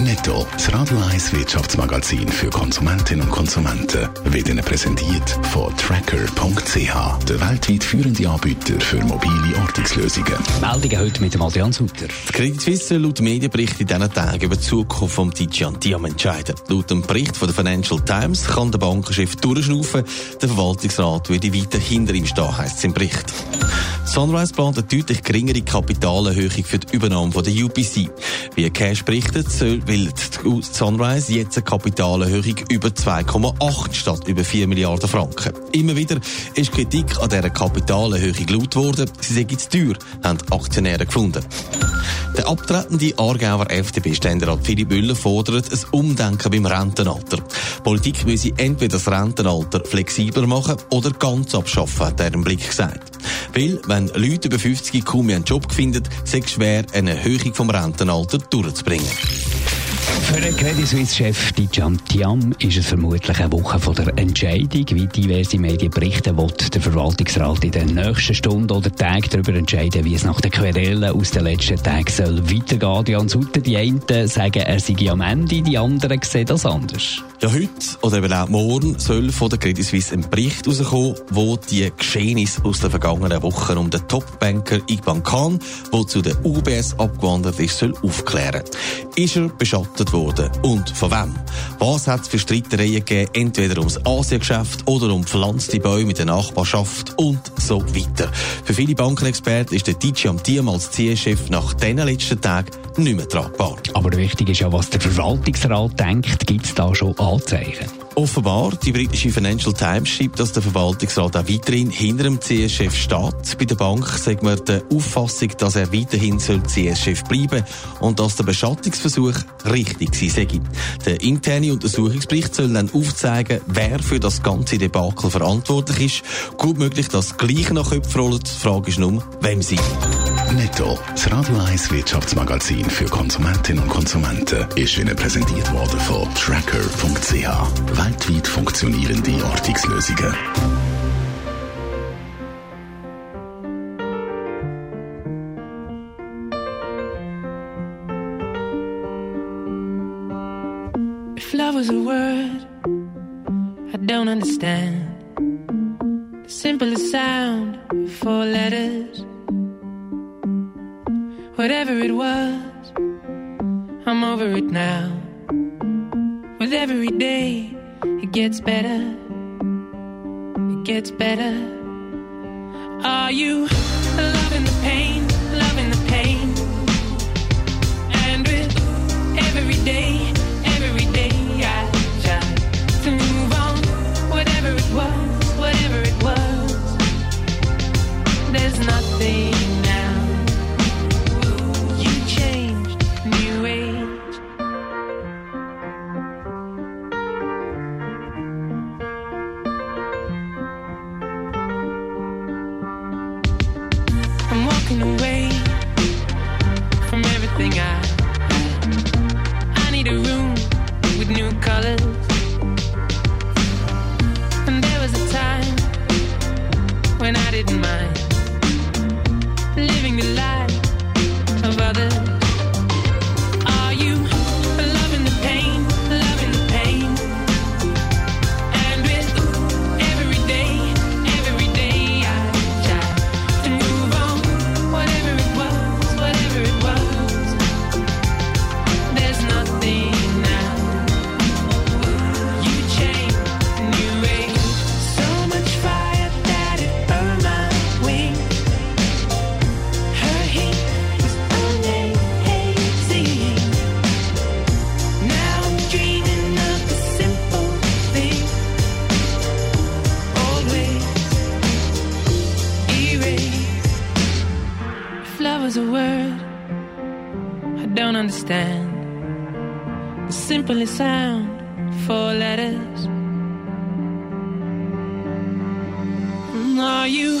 Netto, das Radio 1 Wirtschaftsmagazin für Konsumentinnen und Konsumenten, wird Ihnen präsentiert von Tracker.ch, der weltweit führende Anbieter für mobile Ortungslösungen. Meldungen heute mit dem Adrian Sutter. Die Credit Suisse laut Medienbericht in diesen Tagen über die Zukunft vom Tijan Diam entscheiden. Laut dem Bericht von der Financial Times kann der Bankenchef durchschnaufen, der Verwaltungsrat würde weiter hinter ihm stehen, heisst es im Bericht. Sunrise plant eine deutlich geringere Kapitalerhöhung für die Übernahme von der UPC. Wie Cash berichtet, soll, will die Sunrise jetzt eine Kapitalerhöhung über 2,8 statt über 4 Milliarden Franken. Immer wieder ist Kritik an dieser Kapitalerhöhung laut worden. Sie sei zu teuer, haben Aktionäre gefunden. Der abtretende Aargauer FDP-Ständerat Philipp Müller fordert ein Umdenken beim Rentenalter. Politik müsse entweder das Rentenalter flexibler machen oder ganz abschaffen, hat er im Blick gesagt. Weil, wenn Leute über 50 kaum einen Job finden, sei es schwer, eine Erhöhung vom Rentenalter durchzubringen. Für den Credit Suisse-Chef Dijan Tiam ist es vermutlich eine Woche von der Entscheidung. Wie diverse Medien berichten, wird der Verwaltungsrat in den nächsten Stunden oder Tagen darüber entscheiden, wie es nach den Querelen aus den letzten Tagen soll weitergehen. Jan Sutter, die einen sagen, er sei am Ende, die anderen sehen das anders. Ja, heute oder eben auch morgen soll von der Credit Suisse ein Bericht herauskommen, wo die Geschehnisse aus den vergangenen Wochen um den Top-Banker Igban Khan, der zu der UBS abgewandert ist, soll aufklären. Ist er beschattet worden? Und von wem? Was hat es für Streitereien gegeben, entweder ums Asiengeschäft oder um pflanzte Bäume in der Nachbarschaft und so weiter. Für viele Bankenexperten ist der DJ am Team als CS-Chef nach diesen letzten Tagen nicht mehr tragbar. Aber wichtig ist ja, was der Verwaltungsrat denkt. Gibt es da schon Anzeichen? Offenbar, die britische Financial Times schreibt, dass der Verwaltungsrat auch weiterhin hinter dem CS-Chef steht. Bei der Bank sagt man der Auffassung, dass er weiterhin CS-Chef bleiben soll und dass der Beschattungsversuch richtig sei. Der interne Untersuchungsbericht soll dann aufzeigen, wer für das ganze Debakel verantwortlich ist. Gut möglich, dass gleich nach Köpfen rollen. Die Frage ist nur, wem sie. Netto, das Radio 1 Wirtschaftsmagazin für Konsumentinnen und Konsumenten, ist Ihnen präsentiert worden von Tracker.ch. Weltweit funktionierende Ortungslösungen. If love was a word I don't understand The simplest sound, four letters Whatever it was, I'm over it now. With every day, it gets better. It gets better. Are you loving the pain, loving the pain? And with every day, every day I try to move on. Whatever it was, whatever it was There's nothing Away from everything I I need a room with new colors. And there was a time when I didn't mind living the life Love was a word I don't understand. The simplest sound, four letters. Are you